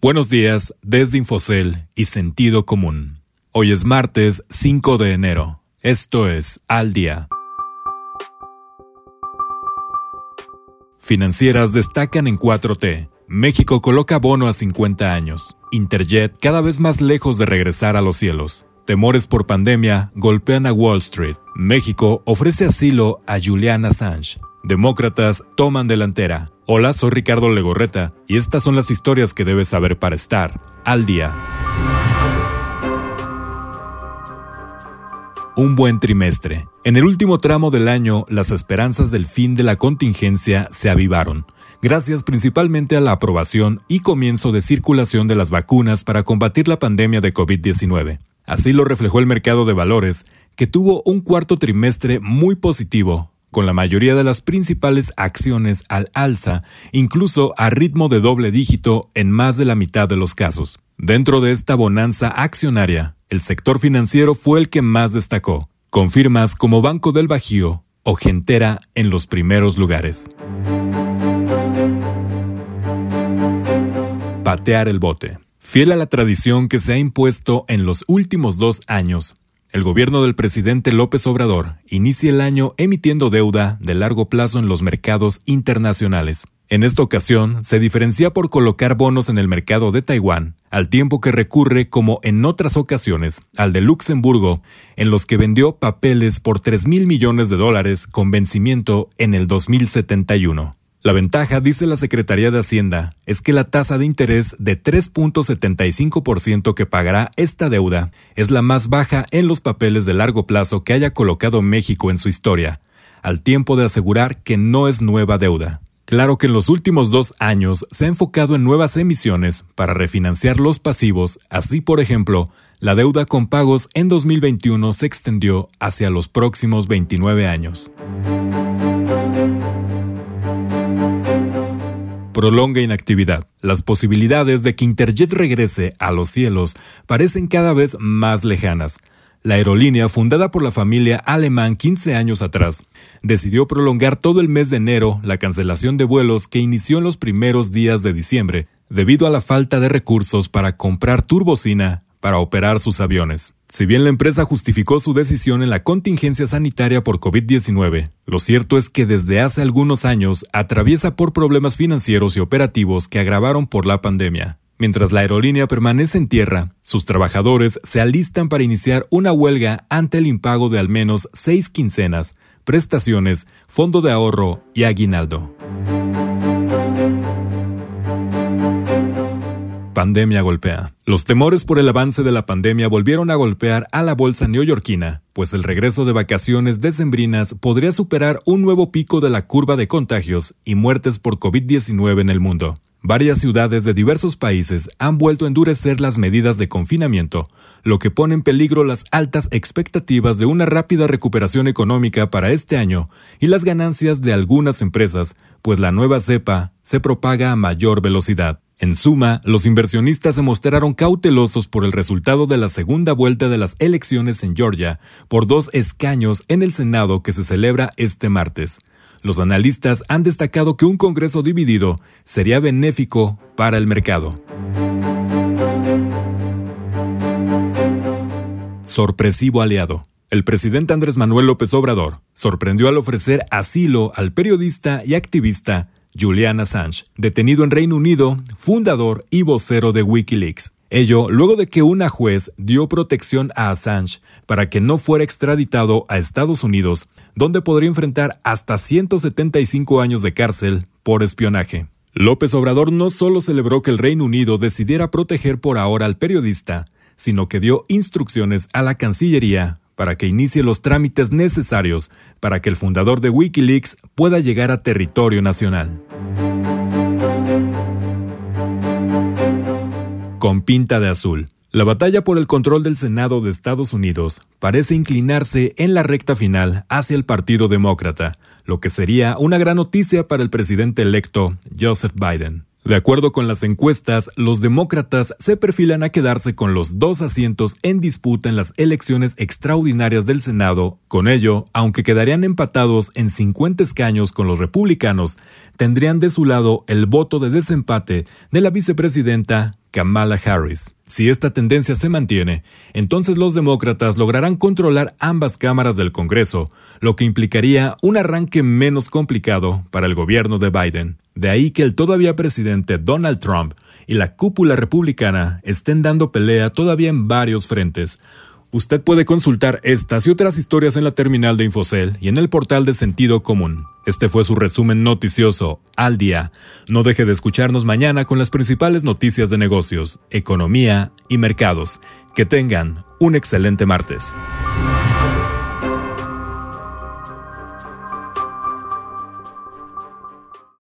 Buenos días desde Infocel y Sentido Común. Hoy es martes 5 de enero. Esto es Al Día. Financieras destacan en 4T. México coloca bono a 50 años. Interjet cada vez más lejos de regresar a los cielos. Temores por pandemia golpean a Wall Street. México ofrece asilo a Julian Assange. Demócratas toman delantera. Hola, soy Ricardo Legorreta y estas son las historias que debes saber para estar al día. Un buen trimestre. En el último tramo del año, las esperanzas del fin de la contingencia se avivaron, gracias principalmente a la aprobación y comienzo de circulación de las vacunas para combatir la pandemia de COVID-19. Así lo reflejó el mercado de valores, que tuvo un cuarto trimestre muy positivo, con la mayoría de las principales acciones al alza, incluso a ritmo de doble dígito en más de la mitad de los casos. Dentro de esta bonanza accionaria, el sector financiero fue el que más destacó, con firmas como Banco del Bajío o Gentera en los primeros lugares. Patear el bote. Fiel a la tradición que se ha impuesto en los últimos dos años, el gobierno del presidente López Obrador inicia el año emitiendo deuda de largo plazo en los mercados internacionales. En esta ocasión, se diferencia por colocar bonos en el mercado de Taiwán, al tiempo que recurre, como en otras ocasiones, al de Luxemburgo, en los que vendió papeles por 3 mil millones de dólares con vencimiento en el 2071. La ventaja, dice la Secretaría de Hacienda, es que la tasa de interés de 3.75% que pagará esta deuda es la más baja en los papeles de largo plazo que haya colocado México en su historia, al tiempo de asegurar que no es nueva deuda. Claro que en los últimos dos años se ha enfocado en nuevas emisiones para refinanciar los pasivos, así por ejemplo, la deuda con pagos en 2021 se extendió hacia los próximos 29 años. Prolonga inactividad. Las posibilidades de que Interjet regrese a los cielos parecen cada vez más lejanas. La aerolínea, fundada por la familia alemán 15 años atrás, decidió prolongar todo el mes de enero la cancelación de vuelos que inició en los primeros días de diciembre, debido a la falta de recursos para comprar turbocina para operar sus aviones. Si bien la empresa justificó su decisión en la contingencia sanitaria por COVID-19, lo cierto es que desde hace algunos años atraviesa por problemas financieros y operativos que agravaron por la pandemia. Mientras la aerolínea permanece en tierra, sus trabajadores se alistan para iniciar una huelga ante el impago de al menos seis quincenas, prestaciones, fondo de ahorro y aguinaldo. Pandemia golpea. Los temores por el avance de la pandemia volvieron a golpear a la bolsa neoyorquina, pues el regreso de vacaciones decembrinas podría superar un nuevo pico de la curva de contagios y muertes por COVID-19 en el mundo. Varias ciudades de diversos países han vuelto a endurecer las medidas de confinamiento, lo que pone en peligro las altas expectativas de una rápida recuperación económica para este año y las ganancias de algunas empresas, pues la nueva cepa se propaga a mayor velocidad. En suma, los inversionistas se mostraron cautelosos por el resultado de la segunda vuelta de las elecciones en Georgia por dos escaños en el Senado que se celebra este martes. Los analistas han destacado que un Congreso dividido sería benéfico para el mercado. Sorpresivo aliado. El presidente Andrés Manuel López Obrador sorprendió al ofrecer asilo al periodista y activista Julian Assange, detenido en Reino Unido, fundador y vocero de Wikileaks. Ello luego de que una juez dio protección a Assange para que no fuera extraditado a Estados Unidos, donde podría enfrentar hasta 175 años de cárcel por espionaje. López Obrador no solo celebró que el Reino Unido decidiera proteger por ahora al periodista, sino que dio instrucciones a la Cancillería para que inicie los trámites necesarios para que el fundador de Wikileaks pueda llegar a territorio nacional. Con pinta de azul. La batalla por el control del Senado de Estados Unidos parece inclinarse en la recta final hacia el Partido Demócrata, lo que sería una gran noticia para el presidente electo Joseph Biden. De acuerdo con las encuestas, los demócratas se perfilan a quedarse con los dos asientos en disputa en las elecciones extraordinarias del Senado. Con ello, aunque quedarían empatados en 50 escaños con los republicanos, tendrían de su lado el voto de desempate de la vicepresidenta Kamala Harris. Si esta tendencia se mantiene, entonces los demócratas lograrán controlar ambas cámaras del Congreso, lo que implicaría un arranque menos complicado para el gobierno de Biden. De ahí que el todavía presidente Donald Trump y la cúpula republicana estén dando pelea todavía en varios frentes, Usted puede consultar estas y otras historias en la terminal de Infocel y en el portal de Sentido Común. Este fue su resumen noticioso al día. No deje de escucharnos mañana con las principales noticias de negocios, economía y mercados. Que tengan un excelente martes.